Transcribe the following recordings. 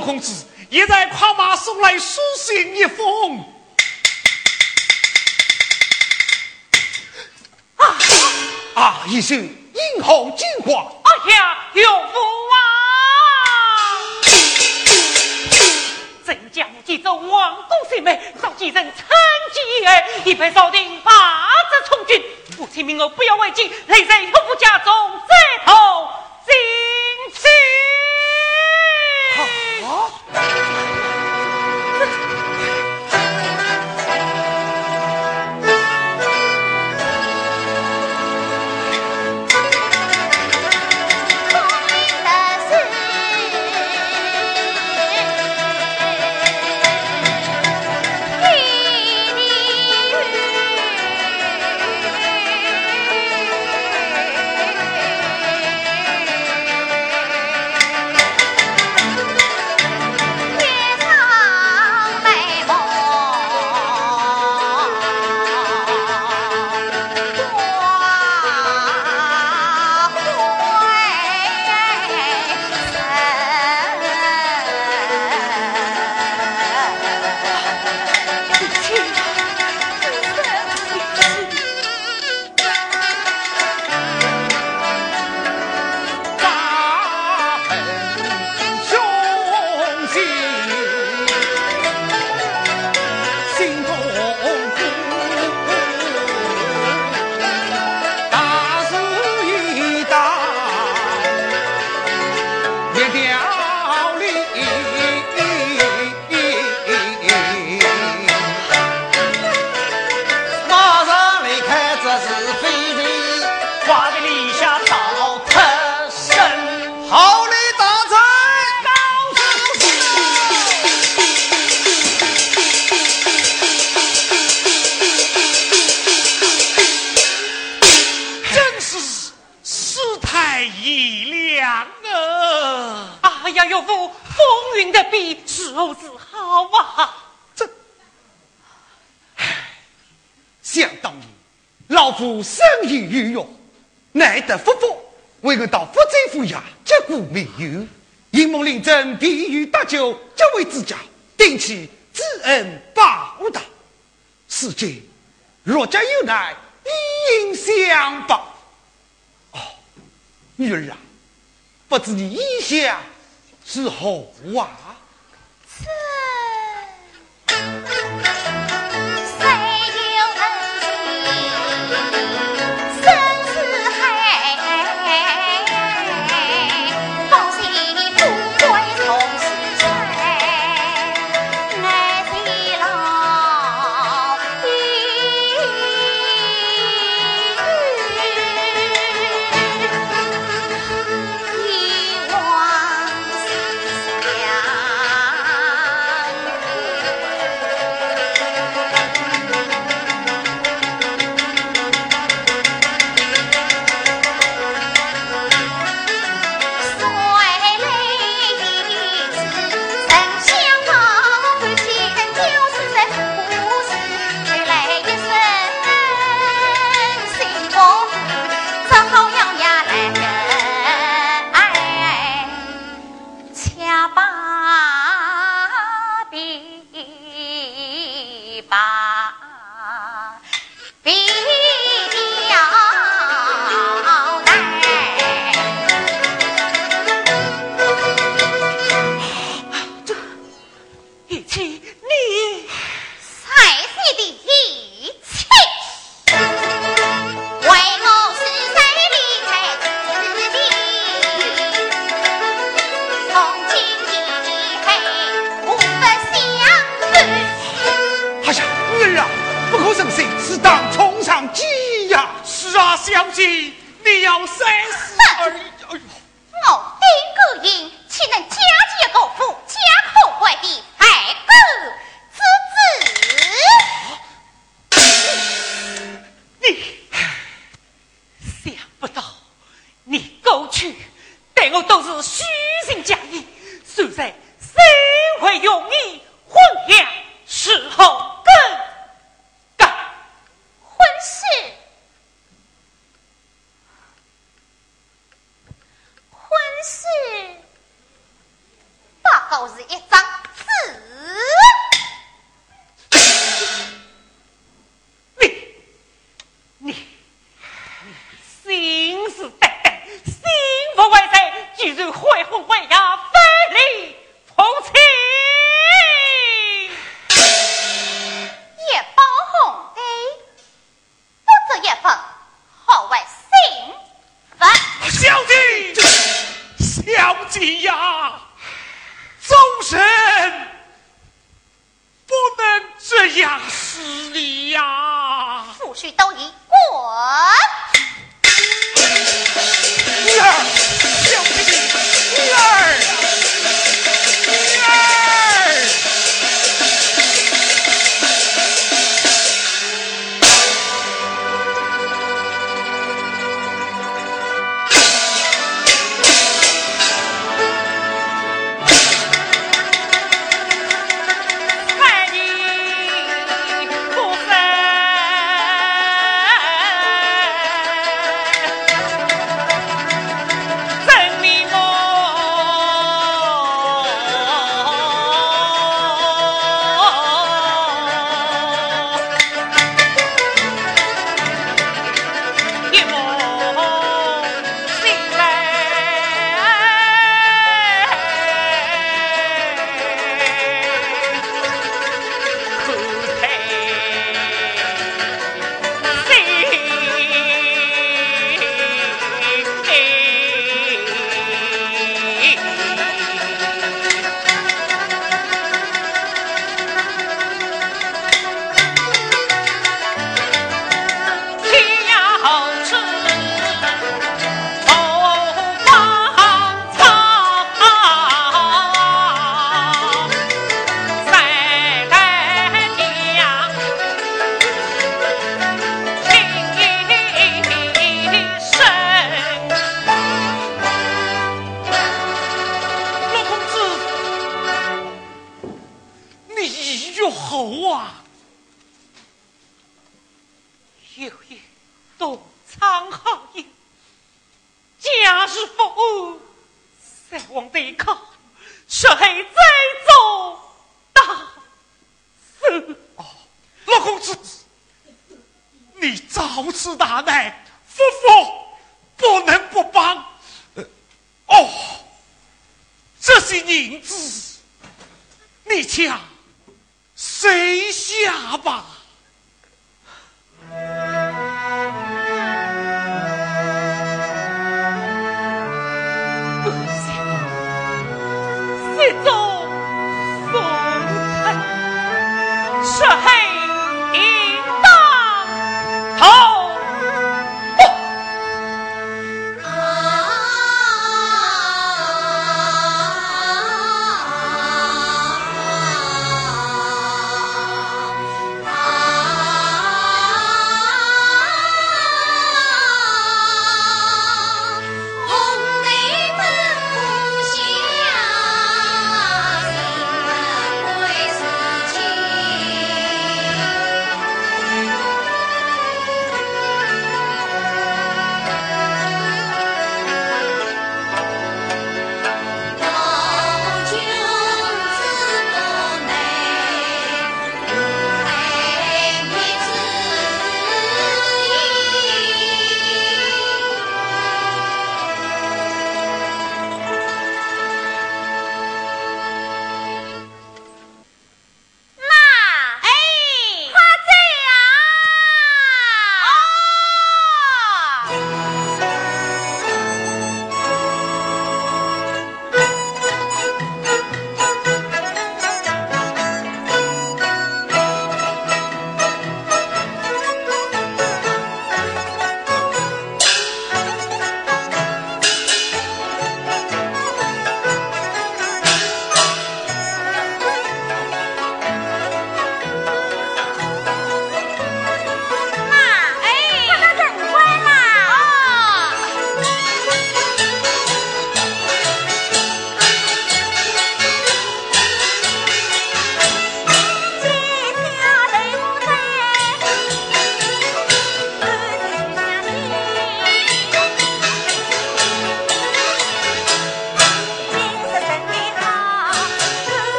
陆公子也在跨马送来书信一封。啊啊！一声英豪金话。哎呀，有福啊！镇江几州王公贤妹召集人趁机儿，一派少定八子从军。父亲命我不要违纪，累在夫妇家中再头进去。ねえねえ生意鱼肉，难得夫妇为我到福州府衙结果没有？阴谋临阵，必欲搭救皆为自家，定其知恩报答。世间若家有难，理应相报。哦，女儿啊，不知你意下是何啊？有侯啊，有一东仓好意，假是否误，再往对抗，是黑再走大事。哦，老公子，你遭此大难，夫妇不能不帮。哦，这些银子，你抢。谁下吧？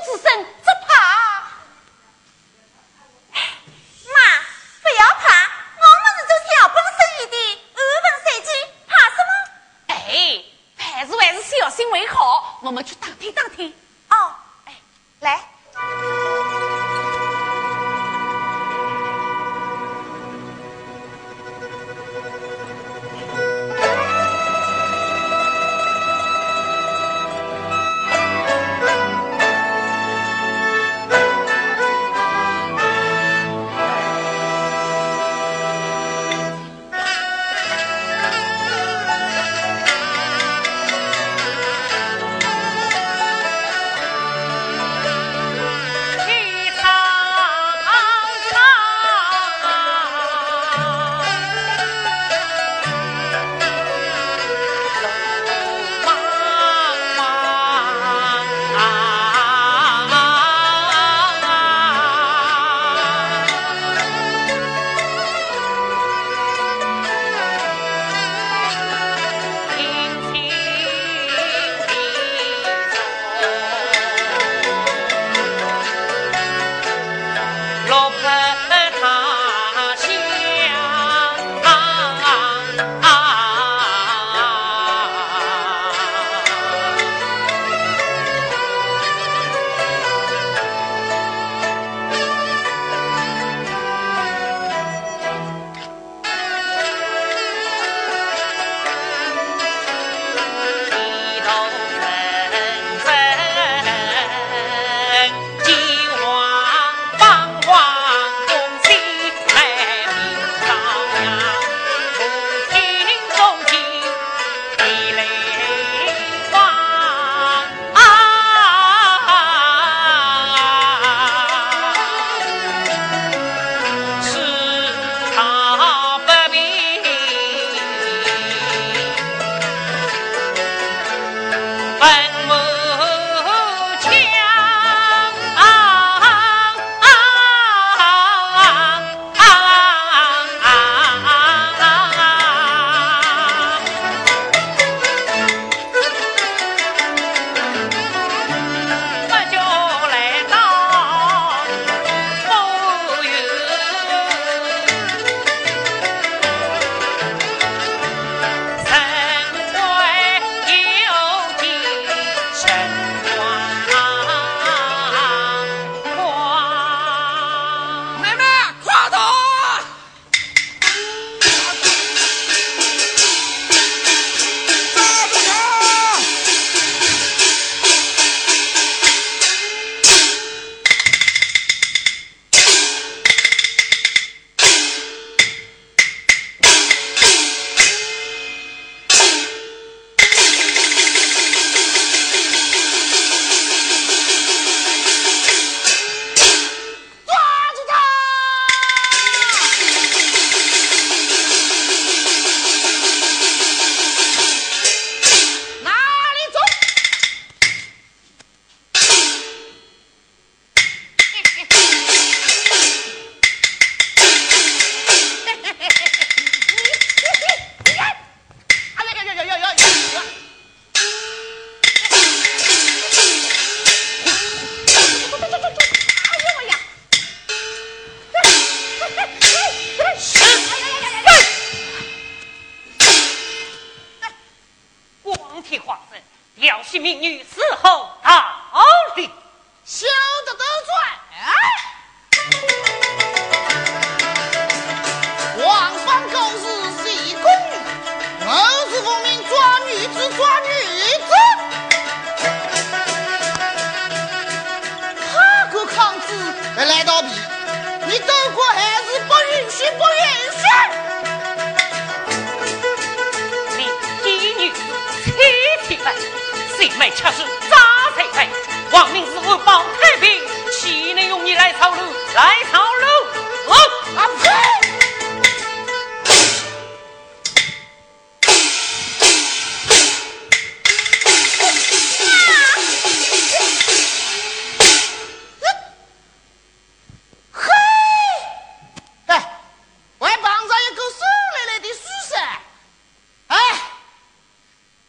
子的哭之声，只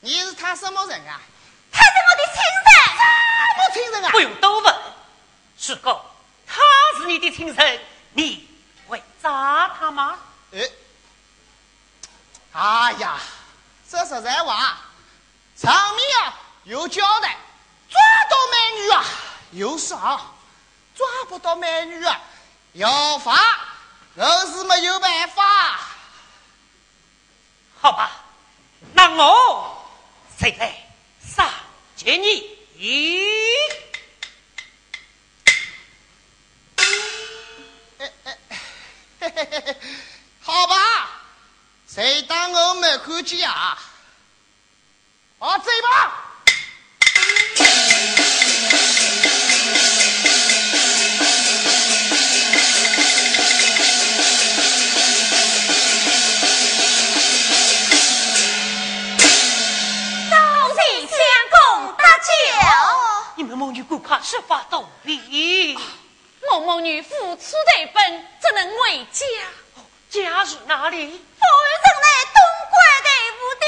你是他什么人啊？他是我的亲人。什么亲人啊？不用多问。是狗他是你的亲人你会抓他吗？哎哎呀说实在话上面啊有交代抓到美女啊有赏抓不到美女啊要罚我是没有办法。好吧那我嘿嘿撒钱你嘿嘿嘿嘿好吧谁当我没看见啊？我嘴巴怕设法逃避。我母女付出的本，怎能为家？家是哪里？夫人在东关的府邸，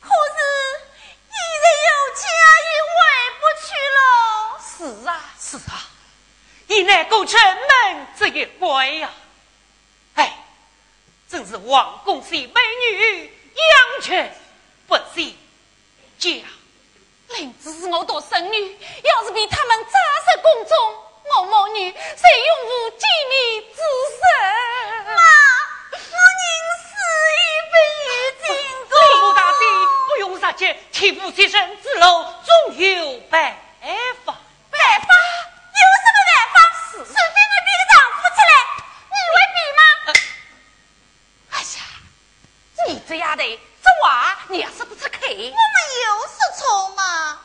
可是一人有家，也回不去了。是啊，是啊，一乃够城门这一关呀！哎，真是王公喜美女，养犬不惜家。林子是我独生女，要是被他们扎实宫中，我母女谁永无见面之身？妈，我宁死也不与进宫。林母大姐，不用杀气，替父亲生之路总有办法。办法？有什么办法？除非你比个丈夫起来，你会比吗？哎呀，你这丫头，这话你也说不出口。我们有说错吗？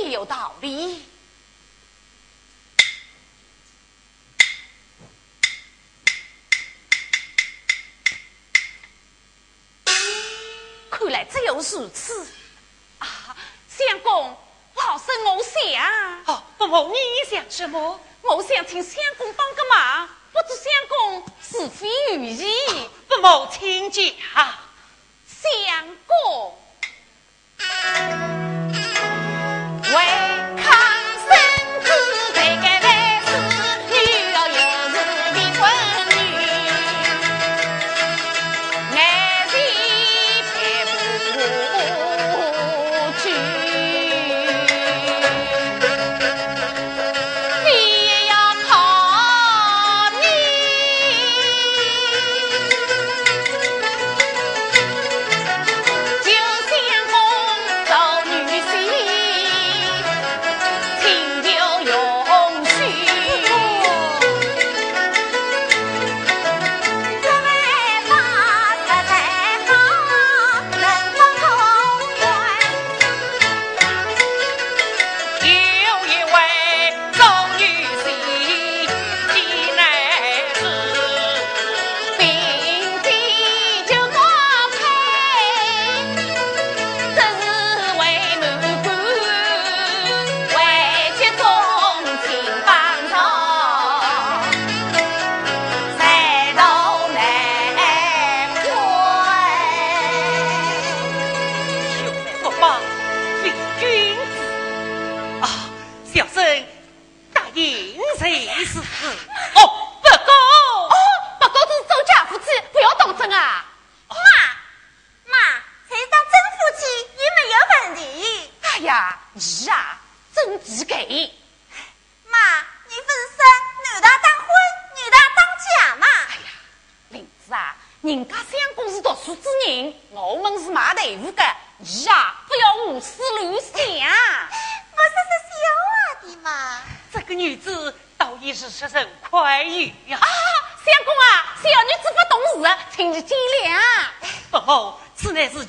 也有道理。看来只有如此啊！相公，老身我想……哦，不不，你想什么？我想请相公帮个忙，不知相公是否愿意？不谋，请讲。相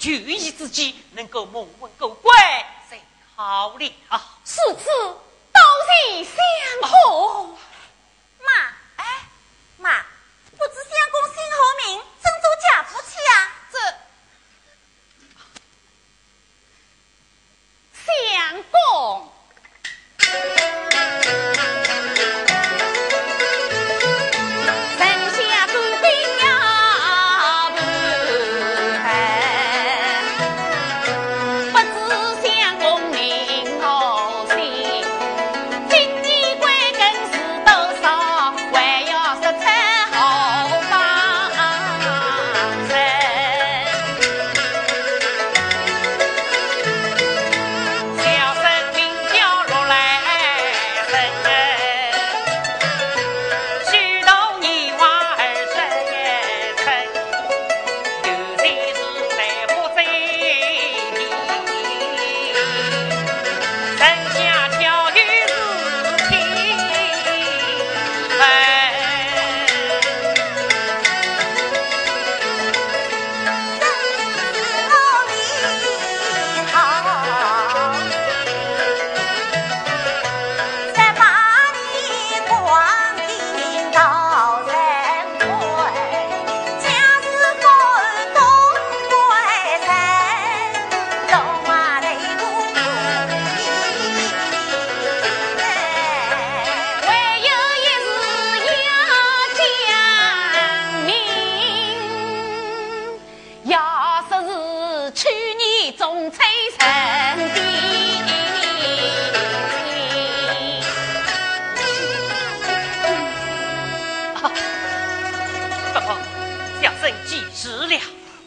you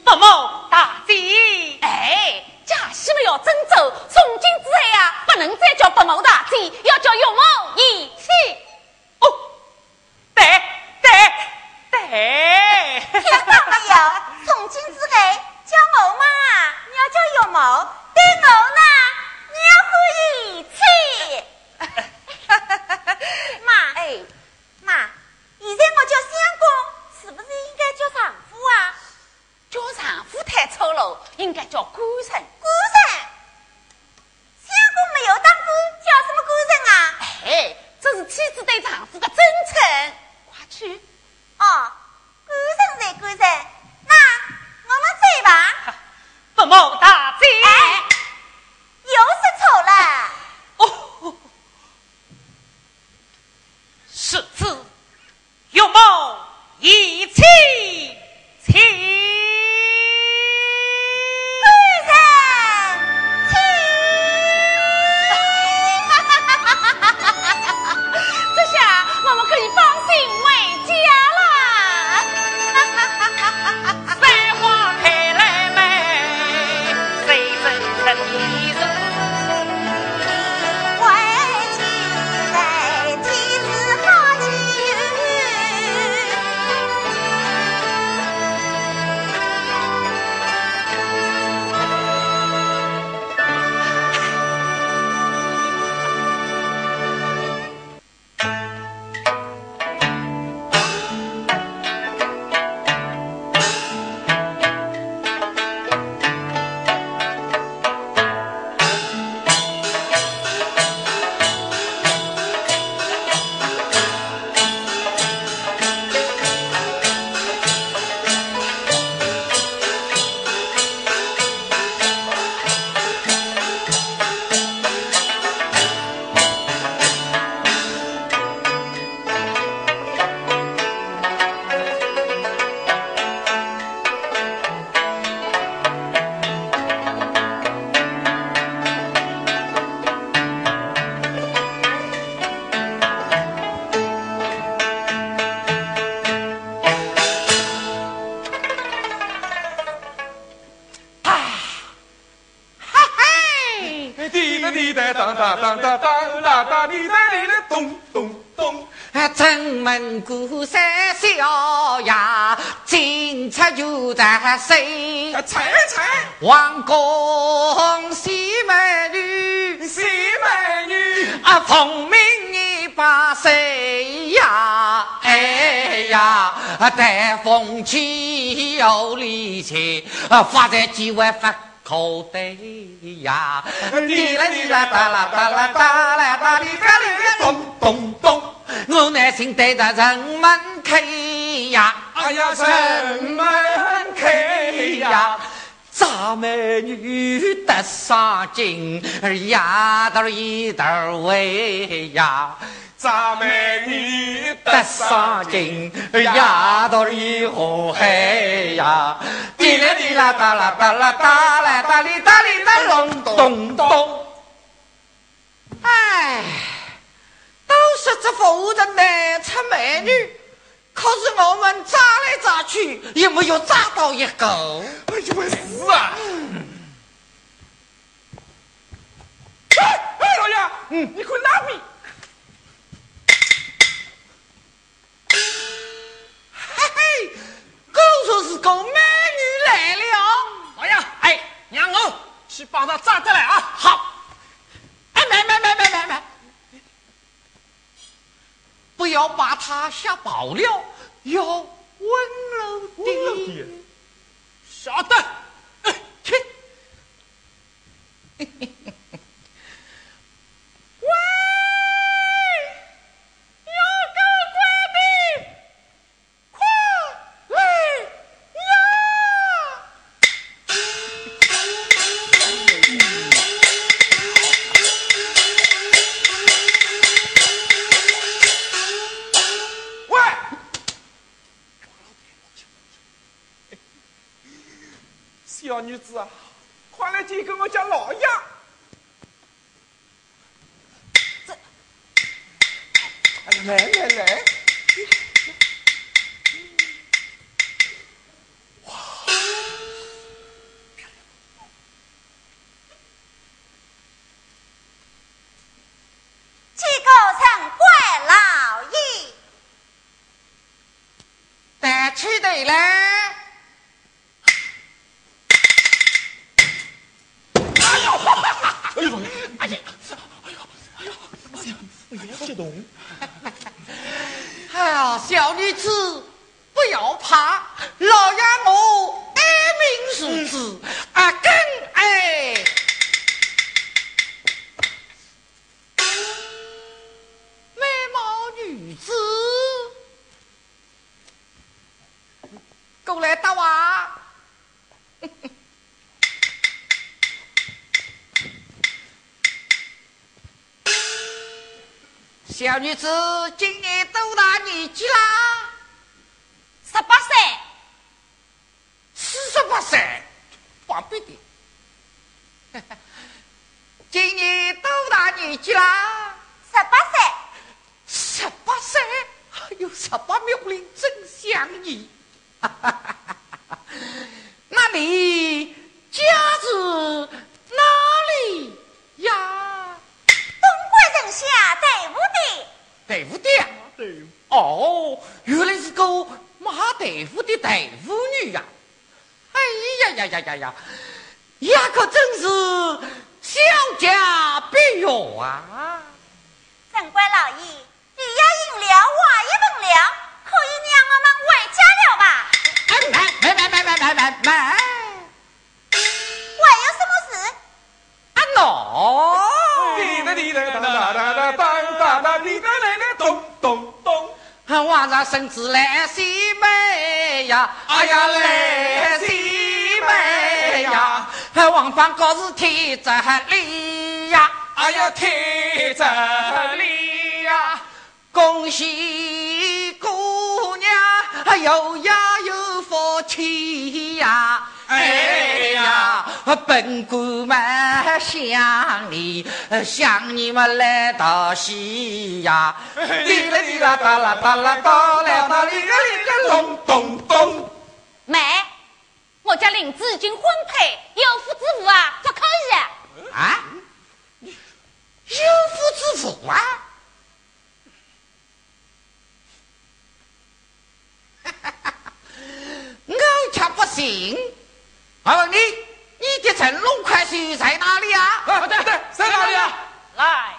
¡Vamos! 鼓声小呀，警察就在谁？猜猜，王公喜美女，喜美女啊，聪明一把谁呀？哎呀，带风气有力气，发财机会发口袋呀！滴啦滴啦哒啦哒啦哒啦哒哩哒哩咚咚咚。我耐心等着人们开呀，哎呀，人们开呀，咱美女得上金，丫头一头围呀，咱美女得上金，丫头一河海呀，滴啦滴啦哒啦哒啦哒啦哒哩哒哩哒隆咚咚，哎。都说这夫人难出美女，可是我们找来找去，也没有找到一个。哎呦，是啊！哎哎，老爷，嗯，你看那边。嘿嘿，狗说是个美女来了。老爷，哎，让我去帮她找得来啊。好。哎，买买买买买买。不要把他吓跑了，要温柔的。晓得，去。小女子啊，快来见跟我家老爷！来来来，小女子今年多大年纪啦？十八岁，四十八岁，放屁的。今年多大年纪啦？十八岁，十八岁，哎呦，十八妙龄真像你。那你家住哪里呀？东莞城下队伍的，大夫的。哦，原来是个马大夫的大夫女呀！哎呀呀呀呀呀，呀可真是小家碧玉啊！城管老爷，你要饮料，我也闻了，可以让我们回家了吧？哎，买买买买买买买！还有什么事？啊喏，滴答滴答哒哒哒哒当哒哒滴答来来咚咚咚。晚上孙子来西北呀，哎呀来西北呀，王房高是天这里呀，哎呀，天这里呀，恭喜姑娘有呀有福气呀！哎呀，本官们想你，想你们来到西呀！滴啦滴啦哒啦哒啦哒啦哒哩啦哩啦咚咚咚。妹，我家林子已经婚配，有夫之妇啊，不可以啊。啊！有夫之妇啊！我却不行。我问你，你的乘龙快婿在哪里啊？啊，对对，在哪里啊？来了。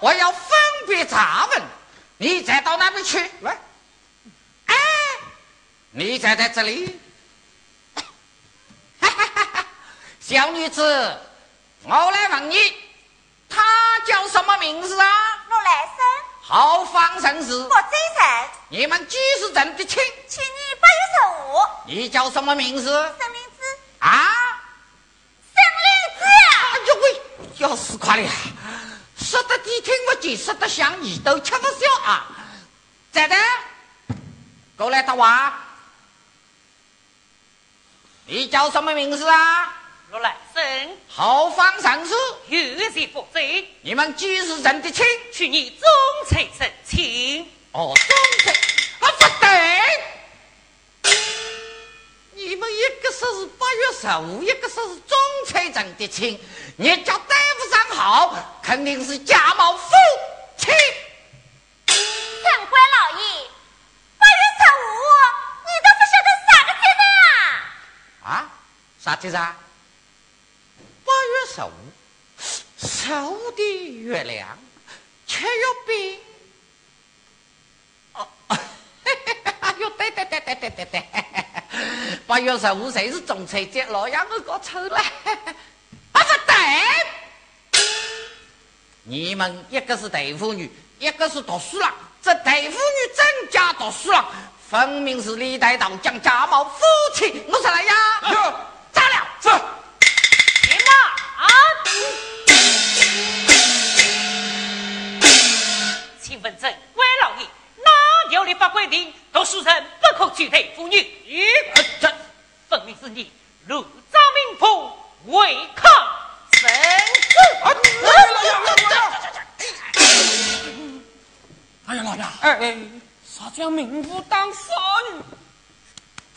我要分别查问，你再到那边去。来，哎，你站在这里。哈哈哈哈！小女子，我来问你，他叫什么名字啊？我来生，号方神氏。我真神，你们几时认的亲？去年八月十五，你叫什么名字？生灵子，啊？生灵子呀！哎呦喂，要死快了呀！说得你听不见，说得像你都吃不消啊！咋的，过来，大娃，你叫什么名字啊？若来生后方上司，有些负责，你们几时认得亲？去年中才成亲。哦，中才啊，不对，你们一个说是八月十五，一个说是中才认的亲，你家对不上号，肯定是假冒夫妻。城管老爷，八月十五，你都不晓得啥个节日啊？啊，啥节日啊？八月十五，十五的月亮，七月饼。哦，哎呦，对对对对对对对，八月十五谁是中秋节？老杨我搞错了。啊，不对，你们一个是大妇女，一个是读书郎。这大妇女真假读书郎，分明是历代道将假冒夫妻。我说来呀，有炸了！是。你妈啊！请问镇官老爷，哪条立法规定读书人不可娶配妇女？呃这分明是你入张明府违抗生子。哎呀，老爷，哎哎，啥叫名妇当少女？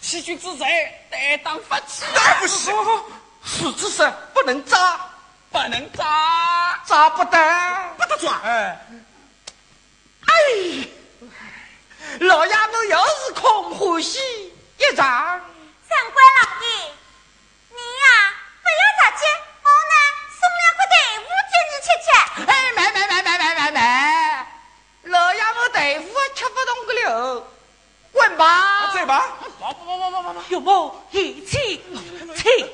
欺君之罪，得当罚起。不是，是之身不能扎，不能扎，扎不得，不得抓。哎，哎，老爷们又是空欢喜一场。长官老爷，你呀不要着急，我呢送两块豆腐给你吃吃。哎，买买买买买买买，老爷我豆腐吃不动个了，滚吧！走吧。不不不不不不不。有某一起请。